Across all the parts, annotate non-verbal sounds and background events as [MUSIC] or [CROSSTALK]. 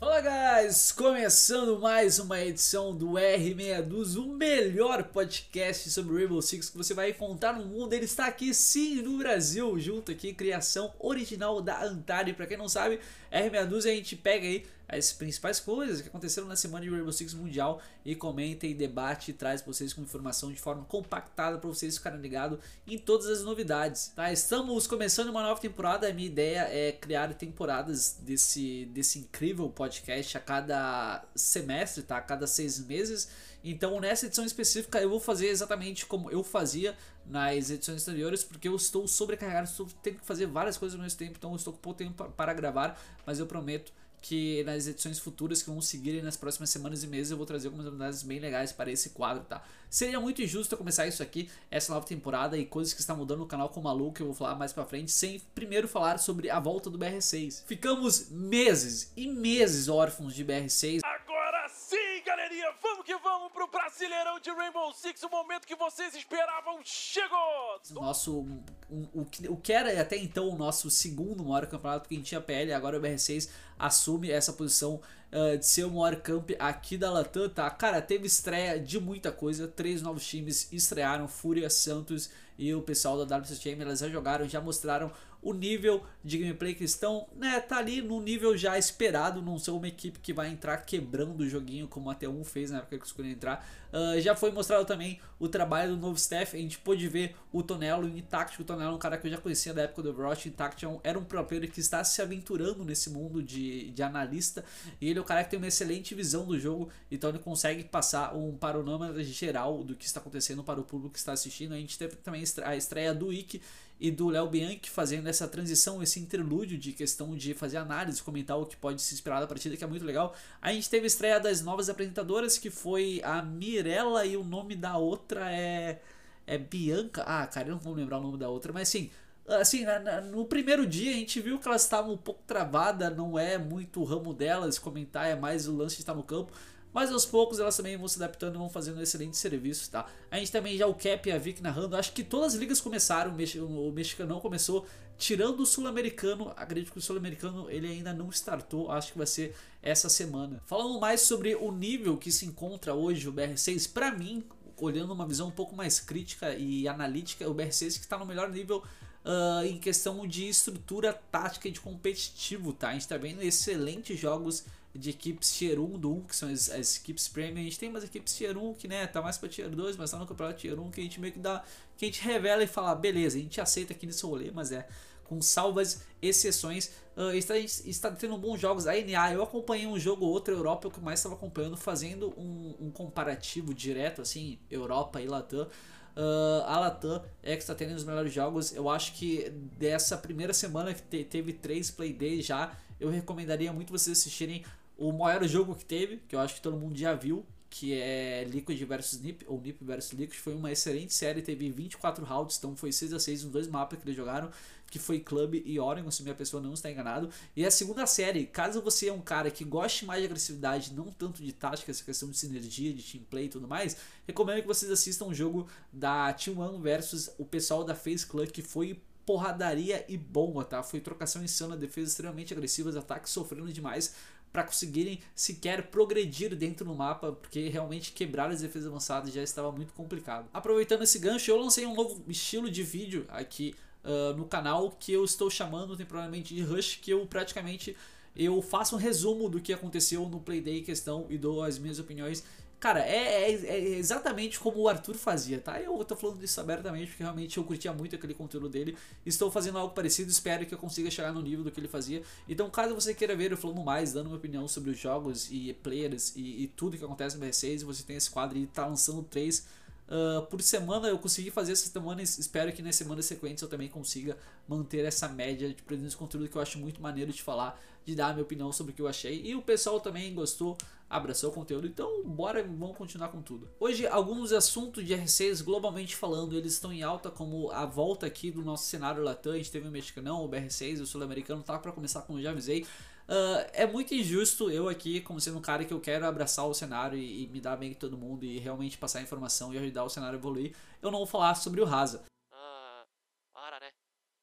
Fala guys, começando mais uma edição do R62, o melhor podcast sobre Rainbow Six que você vai encontrar no mundo. Ele está aqui sim no Brasil, junto aqui, criação original da Antari. Para quem não sabe, R62 a gente pega aí as principais coisas que aconteceram na semana de Rainbow Six Mundial e comenta e debate e traz para vocês com informação de forma compactada para vocês ficarem ligados em todas as novidades. Tá? Estamos começando uma nova temporada, a minha ideia é criar temporadas desse, desse incrível podcast a cada semestre, tá? a cada seis meses. Então nessa edição específica eu vou fazer exatamente como eu fazia nas edições anteriores, porque eu estou sobrecarregado, estou tendo que fazer várias coisas ao mesmo tempo, então eu estou com pouco tempo para gravar, mas eu prometo que nas edições futuras que vão seguir nas próximas semanas e meses eu vou trazer algumas novidades bem legais para esse quadro, tá? Seria muito injusto eu começar isso aqui, essa nova temporada e coisas que estão mudando no canal com o maluco que eu vou falar mais pra frente, sem primeiro falar sobre a volta do BR6. Ficamos meses e meses órfãos de BR6. Agora sim, galerinha, vamos que vamos pro Brasileirão de Rainbow Six, o momento que vocês esperavam chegou! Nosso, um, o, que, o que era até então o nosso segundo maior campeonato, porque a gente tinha PL, agora o BR6 assume essa posição uh, de ser o maior camp aqui da Latam, tá? Cara, teve estreia de muita coisa, três novos times estrearam, Fúria, Santos e o pessoal da WCTM, elas já jogaram, já mostraram o nível de gameplay que estão, né, tá ali no nível já esperado, não ser uma equipe que vai entrar quebrando o joguinho como até um fez na época que escolheu entrar. Uh, já foi mostrado também o trabalho do novo staff, a gente pôde ver o Tonelo em Intact, o Tonelo é um cara que eu já conhecia da época do Overwatch, Intact era um pro player que está se aventurando nesse mundo de, de analista, e ele é um cara que tem uma excelente visão do jogo, então ele consegue passar um panorama geral do que está acontecendo para o público que está assistindo. A gente teve também a estreia do Ikki, e do Léo Bianchi fazendo essa transição, esse interlúdio de questão de fazer análise, comentar o que pode se esperar da partida, que é muito legal. A gente teve a estreia das novas apresentadoras, que foi a Mirella e o nome da outra é é Bianca. Ah, cara, eu não vou lembrar o nome da outra, mas assim, assim, no primeiro dia a gente viu que elas estavam um pouco travadas, não é muito o ramo delas comentar, é mais o lance de estar no campo. Mas aos poucos elas também vão se adaptando e vão fazendo um excelente serviço, tá? A gente também já o Cap e a Vic narrando. Acho que todas as ligas começaram, o mexicano começou, tirando o sul-americano. Acredito que o sul-americano ele ainda não startou, acho que vai ser essa semana. Falando mais sobre o nível que se encontra hoje o BR6, para mim, olhando uma visão um pouco mais crítica e analítica, o BR6 que está no melhor nível Uh, em questão de estrutura tática e de competitivo, tá? A gente está vendo excelentes jogos de equipes Tier 1 do 1, que são as, as, equipes Premium. A gente tem umas equipes Tier 1 que, né, tá mais pra Tier 2, mas tá no campeonato Tier 1 que a gente meio que dá, que a gente revela e fala, beleza, a gente aceita aqui nesse rolê, mas é com salvas exceções. Uh, está, está tendo bons jogos. A NA, eu acompanhei um jogo ou outro Europa, que eu mais estava acompanhando, fazendo um, um, comparativo direto, assim, Europa e Latam. Uh, a Latam é que está tendo os melhores jogos. Eu acho que dessa primeira semana que te, teve três play days já, eu recomendaria muito vocês assistirem o maior jogo que teve, que eu acho que todo mundo já viu, que é Liquid vs Nip, ou Nip vs Liquid, foi uma excelente série, teve 24 rounds, então foi 6 a 6 nos dois mapas que eles jogaram, que foi Club e Oregon, se minha pessoa não está enganado. E a segunda série, caso você é um cara que goste mais de agressividade, não tanto de tática, essa questão de sinergia, de team play e tudo mais, recomendo que vocês assistam o jogo da Team One versus o pessoal da Face Club, que foi porradaria e bomba, tá? Foi trocação insana, defesa extremamente agressivas, ataques sofrendo demais para conseguirem sequer progredir dentro do mapa, porque realmente quebrar as defesas avançadas já estava muito complicado. Aproveitando esse gancho, eu lancei um novo estilo de vídeo aqui uh, no canal que eu estou chamando temporariamente de Rush, que eu praticamente eu faço um resumo do que aconteceu no Playday em questão e dou as minhas opiniões Cara, é, é, é, exatamente como o Arthur fazia, tá? Eu tô falando disso abertamente porque realmente eu curtia muito aquele conteúdo dele. Estou fazendo algo parecido, espero que eu consiga chegar no nível do que ele fazia. Então, caso você queira ver eu falando mais, dando minha opinião sobre os jogos e players e, e tudo que acontece no BR6, você tem esse quadro e tá lançando três uh, por semana. Eu consegui fazer essa semana, espero que nas semanas sequentes eu também consiga manter essa média de produzir conteúdo que eu acho muito maneiro de falar, de dar a minha opinião sobre o que eu achei. E o pessoal também gostou abraçou o conteúdo. Então, bora, vamos continuar com tudo. Hoje, alguns assuntos de R6 globalmente falando, eles estão em alta, como a volta aqui do nosso cenário Latam. A gente teve o mexicanão, o BR6, o sul-americano, tá para começar, como já avisei. Uh, é muito injusto eu aqui, como sendo um cara que eu quero abraçar o cenário e, e me dar bem com todo mundo e realmente passar informação e ajudar o cenário a evoluir, eu não vou falar sobre o Rasa. Ah, para, né?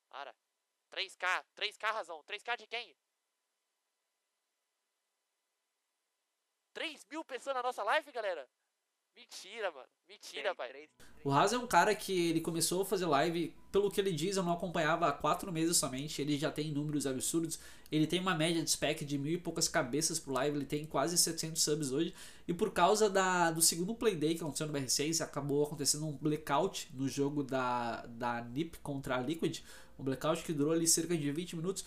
Para. 3K, 3K razão, 3K de quem? 3 mil pessoas na nossa live, galera? Mentira, mano. Mentira, pai. O Haas é um cara que ele começou a fazer live, pelo que ele diz, eu não acompanhava há quatro meses somente. Ele já tem números absurdos. Ele tem uma média de spec de mil e poucas cabeças pro live. Ele tem quase 700 subs hoje. E por causa da, do segundo Playday que aconteceu no BR6, acabou acontecendo um blackout no jogo da, da NiP contra a Liquid. Um blackout que durou ali cerca de 20 minutos.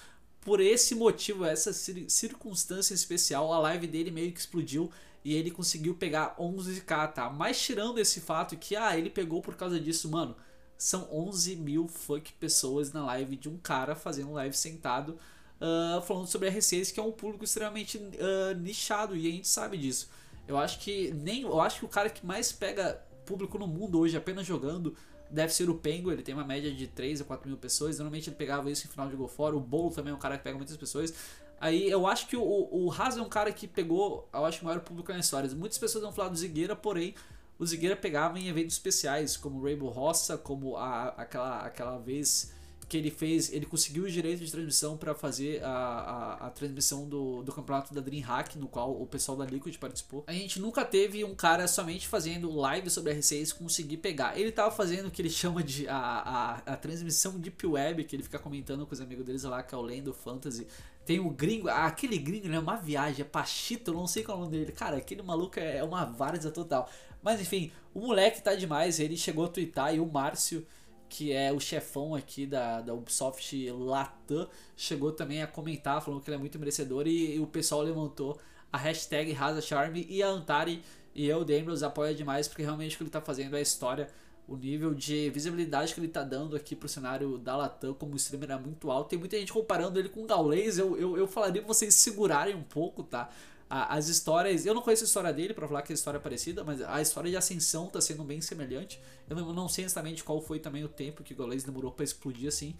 Por esse motivo, essa circunstância especial, a live dele meio que explodiu e ele conseguiu pegar 11k, tá? Mas tirando esse fato que, ah, ele pegou por causa disso, mano, são 11 mil fuck pessoas na live de um cara fazendo live sentado, uh, falando sobre R6, que é um público extremamente uh, nichado e a gente sabe disso. Eu acho que nem, eu acho que o cara que mais pega público no mundo hoje apenas jogando deve ser o Pengo, ele tem uma média de 3 a 4 mil pessoas. Normalmente ele pegava isso em final de Go fora. O Bolo também é um cara que pega muitas pessoas. Aí eu acho que o, o Haas é um cara que pegou, eu acho, o maior público na história. Muitas pessoas vão falar do Zigueira, porém, o Zigueira pegava em eventos especiais, como o Rainbow Roça, como a, aquela, aquela vez que ele fez, ele conseguiu o direito de transmissão para fazer a, a, a, transmissão do, do campeonato da DreamHack, no qual o pessoal da Liquid participou. A gente nunca teve um cara somente fazendo live sobre R6 conseguir pegar. Ele tava fazendo o que ele [LAUGHS] chama de a, a, a transmissão Deep Web, que ele fica comentando com os amigos deles lá, que é o Lendo Fantasy. Tem o gringo, ah, aquele gringo, né? Uma viagem, é Pachito, não sei qual é o nome dele. Cara, aquele maluco é, é uma várzea total. Mas enfim, o moleque tá demais. Ele chegou a twittar e o Márcio, que é o chefão aqui da, da Ubisoft Latam, chegou também a comentar, falando que ele é muito merecedor. E, e o pessoal levantou a hashtag RazaCharme e a Antari e eu, Dembros, apoia demais porque realmente o que ele tá fazendo é história o nível de visibilidade que ele tá dando aqui pro cenário da Latam como streamer é muito alto. Tem muita gente comparando ele com o Gaules. Eu, eu, eu falaria pra vocês segurarem um pouco, tá? As histórias. Eu não conheço a história dele para falar que a história é parecida, mas a história de ascensão tá sendo bem semelhante. Eu não, não sei exatamente qual foi também o tempo que o Gaules demorou para explodir assim.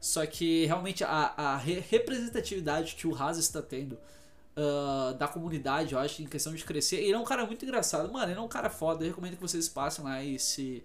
Só que realmente a, a representatividade que o Haas está tendo uh, da comunidade, eu acho, em questão de crescer. Ele é um cara muito engraçado, mano. Ele é um cara foda. Eu recomendo que vocês passem lá e se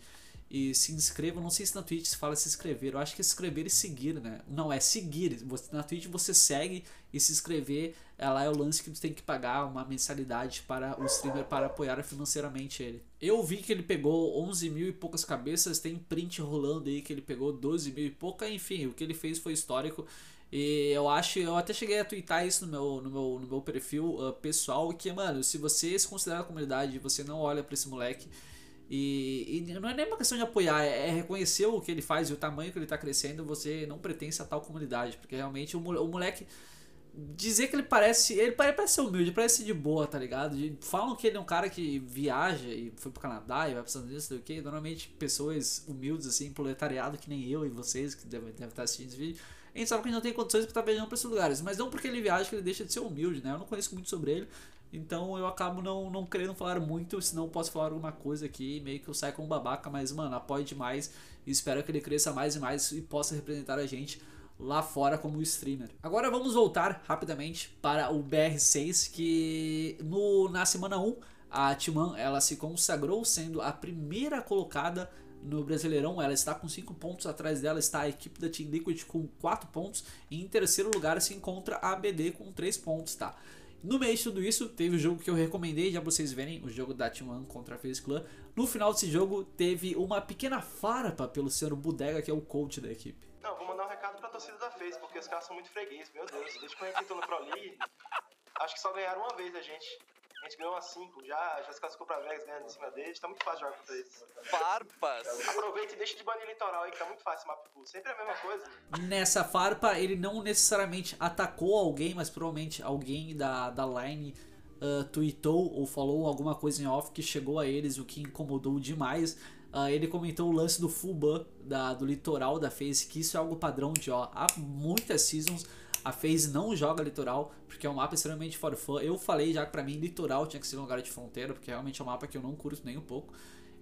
e se inscrevam. Não sei se na Twitch se fala se inscrever. Eu acho que inscrever e seguir, né? Não, é seguir. Você, na Twitch você segue e se inscrever. É lá é o lance que você tem que pagar uma mensalidade para o streamer para apoiar financeiramente ele. Eu vi que ele pegou 11 mil e poucas cabeças. Tem print rolando aí que ele pegou 12 mil e pouca. Enfim, o que ele fez foi histórico. E eu acho, eu até cheguei a twittar isso no meu, no meu, no meu perfil uh, pessoal, que, mano, se você se considera a comunidade e você não olha para esse moleque e, e, não é nem uma questão de apoiar, é, é reconhecer o que ele faz e o tamanho que ele está crescendo. Você não pertence a tal comunidade, porque realmente o, moleque. Dizer que ele parece. Ele parece ser humilde, parece de boa, tá ligado? Falam que ele é um cara que viaja e foi pro Canadá e vai precisando disso, sei o que. Normalmente pessoas humildes, assim, proletariado, que nem eu e vocês que devem, devem estar assistindo esse vídeo. A gente sabe que ele não tem condições para estar viajando para esses lugares. Mas não porque ele viaja que ele deixa de ser humilde, né? Eu não conheço muito sobre ele. Então eu acabo não, não querendo falar muito, senão posso falar alguma coisa aqui, meio que eu saio como babaca, mas mano, apoio demais e espero que ele cresça mais e mais e possa representar a gente lá fora como streamer. Agora vamos voltar rapidamente para o BR6, que no, na semana 1 a Timan ela se consagrou sendo a primeira colocada no Brasileirão. Ela está com 5 pontos, atrás dela está a equipe da Team Liquid com 4 pontos e em terceiro lugar se encontra a ABD com 3 pontos, tá? No meio de tudo isso, teve o jogo que eu recomendei, já vocês verem, o jogo da T1 contra a FaZe Clan. No final desse jogo, teve uma pequena farpa pelo senhor Bodega, que é o coach da equipe. Não, vou mandar um recado pra torcida da FaZe, porque os caras são muito fregueses, meu Deus. Desde quando a gente no Pro League, acho que só ganharam uma vez a gente. A gente ganhou umas 5 já, já se classificou pra Vegas ganhando em cima deles, tá muito fácil jogar contra eles. Farpas! Aproveita e deixa de banir litoral aí, que tá muito fácil mapa pool. Sempre a mesma coisa. Nessa farpa, ele não necessariamente atacou alguém, mas provavelmente alguém da, da line uh, tweetou ou falou alguma coisa em off que chegou a eles, o que incomodou demais. Uh, ele comentou o lance do full ban da, do litoral da FaZe, que isso é algo padrão de ó, há muitas seasons a FaZe não joga litoral, porque é um mapa extremamente for fun. Eu falei já que pra mim litoral tinha que ser um lugar de fronteira, porque realmente é um mapa que eu não curto nem um pouco.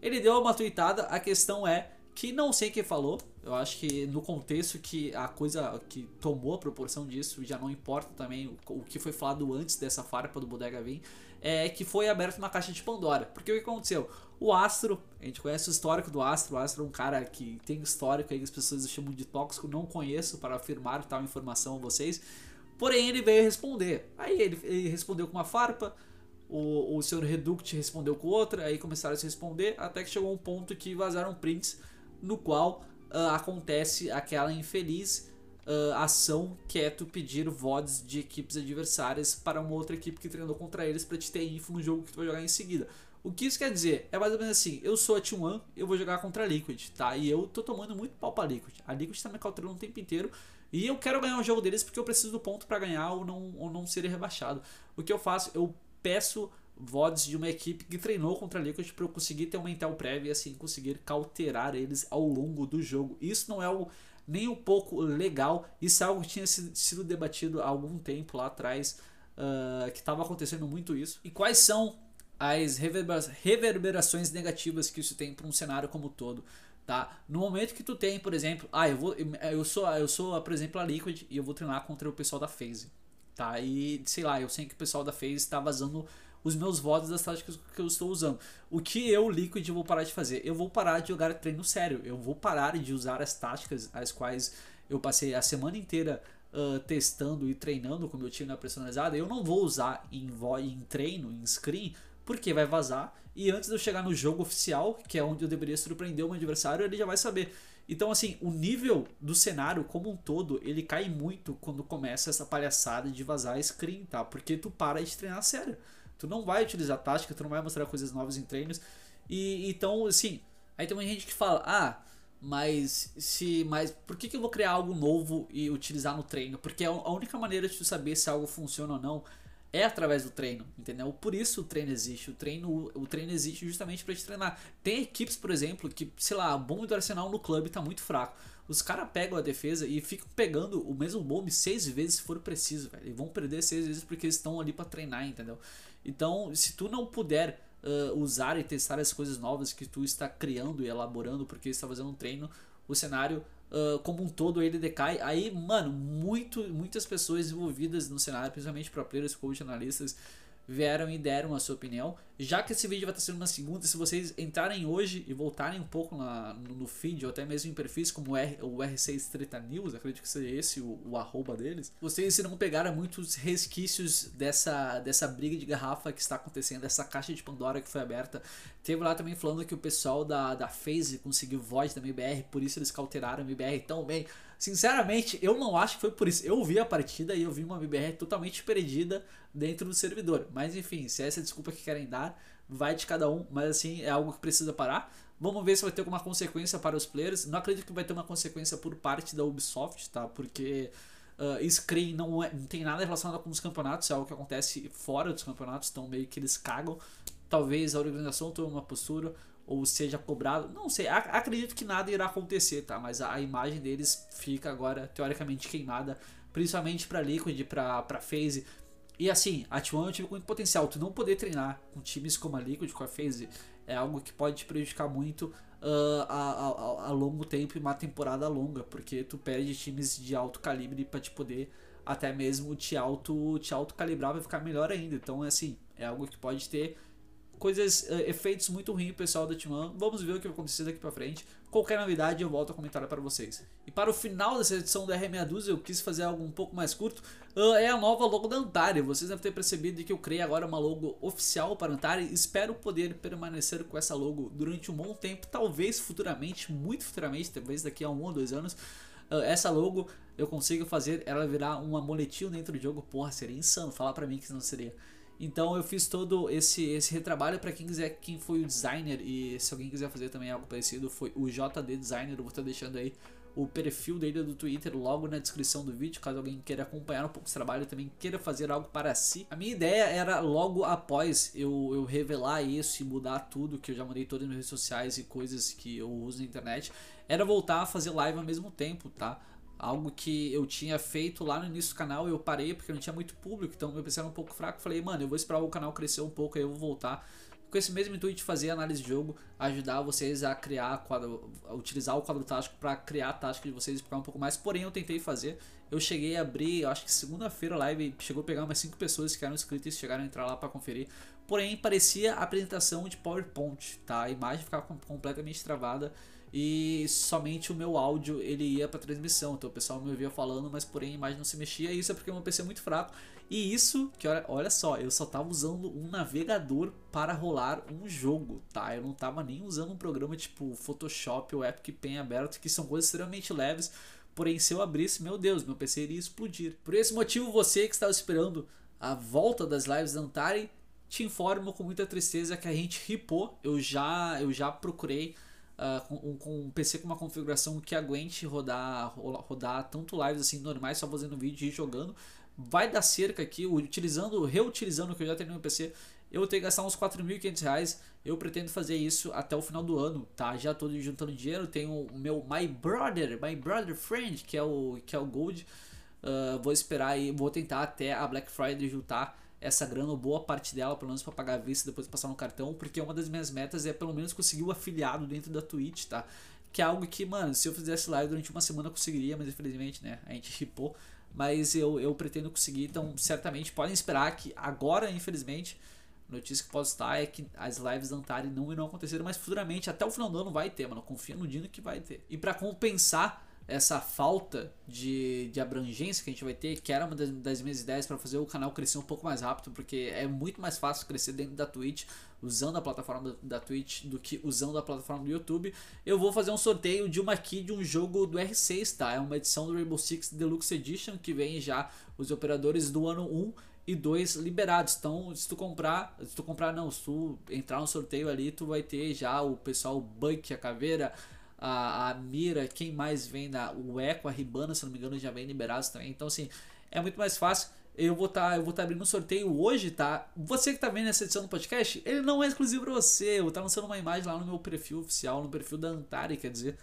Ele deu uma tweetada, a questão é que não sei quem falou. Eu acho que no contexto que a coisa que tomou a proporção disso, já não importa também o, que foi falado antes dessa farpa do Bodega Vim, é que foi aberta uma caixa de Pandora. Porque o que aconteceu? O Astro, a gente conhece o histórico do Astro. O Astro é um cara que tem histórico aí as pessoas chamam de tóxico. Não conheço para afirmar tal informação a vocês. Porém, ele veio responder. Aí ele, ele respondeu com uma farpa. o, o senhor Reduct respondeu com outra, aí começaram a se responder, até que chegou um ponto que vazaram prints no qual uh, acontece aquela infeliz uh, ação que é tu pedir VODs de equipes adversárias para uma outra equipe que treinou contra eles para te ter info no jogo que tu vai jogar em seguida. O que isso quer dizer? É mais ou menos assim, eu sou a T1, eu vou jogar contra a Liquid, tá? E eu tô tomando muito pau pra Liquid. A Liquid tá me cautelando o tempo inteiro e eu quero ganhar o jogo deles porque eu preciso do ponto para ganhar ou não, ou não ser rebaixado. O que eu faço? Eu peço VODs de uma equipe que treinou contra a Liquid para eu conseguir ter uma intel prévia e assim conseguir cauterar eles ao longo do jogo. Isso não é o, nem um pouco legal, isso é algo que tinha sido debatido há algum tempo lá atrás, uh, que estava acontecendo muito isso. E quais são as reverberações negativas que isso tem para um cenário como todo? Tá? No momento que tu tem, por exemplo, ah, eu vou eu sou eu sou, por exemplo, a Liquid e eu vou treinar contra o pessoal da FaZe, tá? E sei lá, eu sei que o pessoal da FaZe está vazando os meus votos das táticas que eu estou usando. O que eu, Liquid, vou parar de fazer? Eu vou parar de jogar treino sério. Eu vou parar de usar as táticas as quais eu passei a semana inteira uh, testando e treinando com o meu time na personalizada. Eu não vou usar em, em treino, em screen, porque vai vazar. E antes de eu chegar no jogo oficial, que é onde eu deveria surpreender o meu adversário, ele já vai saber. Então, assim, o nível do cenário como um todo, ele cai muito quando começa essa palhaçada de vazar screen, tá? Porque tu para de treinar sério. Tu não vai utilizar tática, tu não vai mostrar coisas novas em treinos. E então, assim, aí tem uma gente que fala: "Ah, mas se mas por que, que eu vou criar algo novo e utilizar no treino? Porque a única maneira de tu saber se algo funciona ou não é através do treino, entendeu? Por isso o treino existe. O treino, o treino existe justamente para te treinar. Tem equipes, por exemplo, que, sei lá, o bombe do Arsenal no clube tá muito fraco. Os caras pegam a defesa e ficam pegando o mesmo bombe seis vezes se for preciso, velho. E vão perder seis vezes porque eles estão ali para treinar, entendeu? Então, se tu não puder uh, usar e testar as coisas novas que tu está criando e elaborando porque está fazendo um treino, o cenário uh, como um todo ele decai. Aí, mano, muito, muitas pessoas envolvidas no cenário, principalmente pro players, coach, analistas, vieram e deram a sua opinião. Já que esse vídeo vai estar sendo na segunda, se vocês entrarem hoje e voltarem um pouco na, no, feed ou até mesmo em perfis como o, R, o R6 Treta News, acredito que seja esse o, o arroba deles, vocês irão pegar muitos resquícios dessa, dessa briga de garrafa que está acontecendo, dessa caixa de Pandora que foi aberta. Teve lá também falando que o pessoal da, da FaZe conseguiu voz da MBR, por isso eles cauteraram a MBR tão bem. Sinceramente, eu não acho que foi por isso. Eu vi a partida e eu vi uma MBR totalmente perdida dentro do servidor. Mas enfim, se é essa desculpa que querem dar, vai de cada um. Mas assim, é algo que precisa parar. Vamos ver se vai ter alguma consequência para os players. Não acredito que vai ter uma consequência por parte da Ubisoft, tá? Porque uh, screen não, é, não tem nada relacionado com os campeonatos, é algo que acontece fora dos campeonatos, então meio que eles cagam. Talvez a organização tome uma postura ou seja cobrado. Não sei, acredito que nada irá acontecer, tá? Mas a, imagem deles fica agora teoricamente queimada, principalmente para Liquid, para FaZe, e assim, a T1 é um time com muito potencial. Tu não poder treinar com times como a Liquid, com a FaZe, é algo que pode te prejudicar muito uh, a, a, a, longo tempo e uma temporada longa, porque tu perde times de alto calibre para te poder até mesmo te auto, te auto calibrar vai ficar melhor ainda. Então, é assim, é algo que pode ter coisas, uh, efeitos muito ruins pessoal da Timão. Vamos ver o que vai acontecer daqui para frente. Qualquer novidade eu volto a comentar para vocês. E para o final dessa edição do R612 eu quis fazer algo um pouco mais curto. Uh, é a nova logo da Antari. Vocês devem ter percebido que eu criei agora uma logo oficial para a Antari. Espero poder permanecer com essa logo durante um bom tempo. Talvez futuramente, muito futuramente, talvez daqui a um ou dois anos. Uh, essa logo eu consigo fazer ela virar um amuletinho dentro do jogo. Porra, seria insano falar para mim que não seria. Então eu fiz todo esse, esse retrabalho para quem quiser, quem foi o designer e se alguém quiser fazer também algo parecido, foi o JD Designer, eu vou estar deixando aí o perfil dele do Twitter logo na descrição do vídeo, caso alguém queira acompanhar um pouco esse trabalho e também queira fazer algo para si. A minha ideia era logo após eu, eu revelar isso e mudar tudo, que eu já mandei todas as minhas redes sociais e coisas que eu uso na internet, era voltar a fazer live ao mesmo tempo, tá? Algo que eu tinha feito lá no início do canal, eu parei porque não tinha muito público, então meu PC era um pouco fraco. Falei, mano, eu vou esperar o canal crescer um pouco, aí eu vou voltar. Com esse mesmo intuito de fazer análise de jogo, ajudar vocês a criar, quadro, a utilizar o quadro tático para criar a tática de vocês e ficar um pouco mais. Porém, eu tentei fazer. Eu cheguei a abrir, eu acho que segunda-feira a live chegou a pegar umas 5 pessoas que eram inscritas e chegaram a entrar lá para conferir. Porém, parecia apresentação de PowerPoint, tá? A imagem ficava completamente travada e somente o meu áudio ele ia para transmissão. Então o pessoal me ouvia falando, mas porém a imagem não se mexia. Isso é porque o meu PC é muito fraco. E isso, que olha, olha só, eu só tava usando um navegador para rolar um jogo, tá? Eu não tava nem usando um programa tipo Photoshop ou Epic Pen aberto, que são coisas extremamente leves. Porém, se eu abrisse, meu Deus, meu PC iria explodir. Por esse motivo, você que estava esperando a volta das lives da Antari, te informo com muita tristeza que a gente ripou. Eu já, eu já procurei uh, com, com, um PC com uma configuração que aguente rodar, rodar tanto lives assim normais, só fazendo vídeo e jogando. Vai dar cerca aqui, utilizando, reutilizando o que eu já tenho no meu PC, eu vou ter que gastar uns 4.500 reais. Eu pretendo fazer isso até o final do ano, tá? Já estou juntando dinheiro, tenho o meu My Brother, My Brother Friend, que é o, que é o Gold. Uh, vou esperar aí, vou tentar até a Black Friday juntar essa grana, boa parte dela, pelo menos para pagar a vista depois passar no cartão, porque uma das minhas metas é pelo menos conseguir o afiliado dentro da Twitch, tá? Que é algo que, mano, se eu fizesse live durante uma semana eu conseguiria, mas infelizmente, né, a gente ripou. Mas eu, eu pretendo conseguir, então certamente podem esperar que agora, infelizmente, notícia que posso estar é que as lives da Antari não irão acontecer, mas futuramente, até o final do ano vai ter, mano. Confia no Dino que vai ter. E para compensar essa falta de, de abrangência que a gente vai ter, que era uma das, das minhas ideias para fazer o canal crescer um pouco mais rápido, porque é muito mais fácil crescer dentro da Twitch, usando a plataforma da, Twitch, do que usando a plataforma do YouTube. Eu vou fazer um sorteio de uma key de um jogo do R6, tá? É uma edição do Rainbow Six Deluxe Edition, que vem já os operadores do ano 1 e 2 liberados. Então, se tu comprar, se tu comprar não, se tu entrar no sorteio ali, tu vai ter já o pessoal Buck, a caveira, a, a Mira, quem mais vem o Eco, a Ribana, se não me engano, já vem liberados também. Então assim, é muito mais fácil. Eu vou estar, tá, eu vou tá abrindo um sorteio hoje, tá? Você que tá vendo essa edição do podcast, ele não é exclusivo para você. Eu vou estar tá lançando uma imagem lá no meu perfil oficial, no perfil da Antari, quer dizer,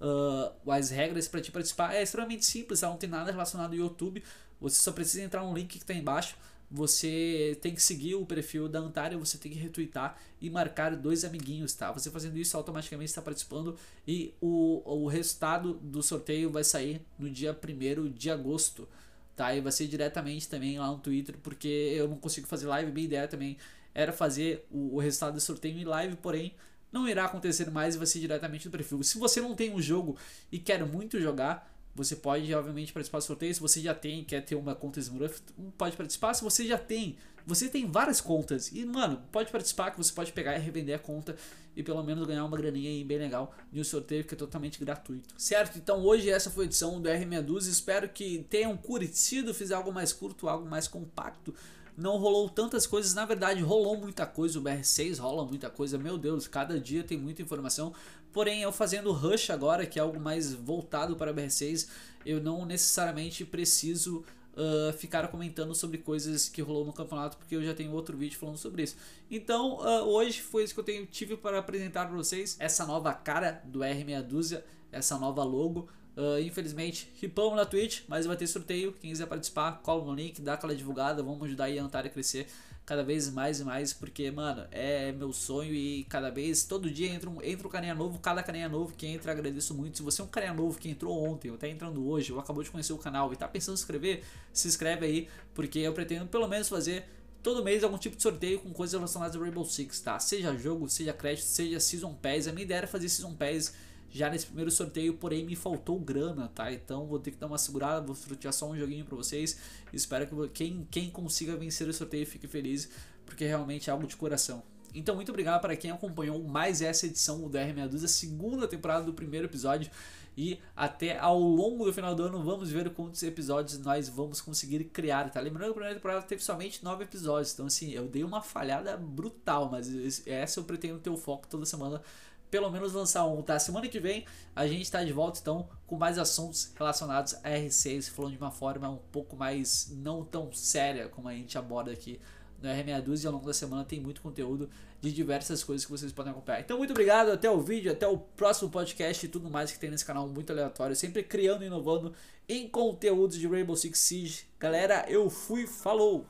uh, as regras para te participar é extremamente simples, ela não tem nada relacionado ao YouTube. Você só precisa entrar no link que está embaixo você tem que seguir o perfil da Antária, você tem que retweetar e marcar dois amiguinhos, tá? Você fazendo isso automaticamente está participando e o, o resultado do sorteio vai sair no dia 1 de agosto, tá? E vai ser diretamente também lá no Twitter, porque eu não consigo fazer live, minha ideia também era fazer o, o resultado do sorteio em live, porém não irá acontecer mais e vai ser diretamente no perfil. Se você não tem um jogo e quer muito jogar, você pode, obviamente, participar do sorteio. Se você já tem, quer ter uma conta Smurf, pode participar. Se você já tem, você tem várias contas. E, mano, pode participar que você pode pegar e revender a conta e pelo menos ganhar uma graninha aí bem legal de um sorteio que é totalmente gratuito. Certo? Então hoje essa foi a edição do R Medusa. Espero que tenham curtido, fiz algo mais curto, algo mais compacto não rolou tantas coisas. Na verdade, rolou muita coisa. O BR6 rola muita coisa. Meu Deus, cada dia tem muita informação. Porém, eu fazendo Rush agora, que é algo mais voltado para BR6, eu não necessariamente preciso uh, ficar comentando sobre coisas que rolou no campeonato, porque eu já tenho outro vídeo falando sobre isso. Então, uh, hoje foi isso que eu tenho, tive para apresentar para vocês. Essa nova cara do R6 Dúzia, essa nova logo. Uh, infelizmente, ripamos na Twitch, mas vai ter sorteio. Quem quiser participar, cola no link, dá aquela divulgada. Vamos ajudar a Antária a crescer cada vez mais e mais, porque, mano, é meu sonho e cada vez, todo dia entra um, entra um carinha novo, cada carinha novo que entra, agradeço muito. Se você é um carinha novo que entrou ontem ou tá entrando hoje, ou acabou de conhecer o canal e tá pensando em se inscrever, se inscreve aí, porque eu pretendo pelo menos fazer todo mês algum tipo de sorteio com coisas relacionadas ao Rainbow Six, tá? Seja jogo, seja crédito, seja Season Pass. A minha ideia era fazer Season Pass já nesse primeiro sorteio, porém me faltou grana, tá? Então vou ter que dar uma segurada, vou sortear só um joguinho para vocês. Espero que quem, quem consiga vencer o sorteio fique feliz, porque realmente é algo de coração. Então, muito obrigado para quem acompanhou mais essa edição do R62, a segunda temporada do primeiro episódio. E até ao longo do final do ano vamos ver quantos episódios nós vamos conseguir criar, tá? Lembrando que a primeira temporada teve somente nove episódios, então assim, eu dei uma falhada brutal, mas essa eu pretendo ter o foco toda semana pelo menos lançar um, tá? Semana que vem a gente está de volta então com mais assuntos relacionados a R6, falando de uma forma um pouco mais não tão séria como a gente aborda aqui no R62 e ao longo da semana tem muito conteúdo de diversas coisas que vocês podem acompanhar. Então muito obrigado, até o vídeo, até o próximo podcast e tudo mais que tem nesse canal muito aleatório, sempre criando e inovando em conteúdos de Rainbow Six Siege. Galera, eu fui, falou!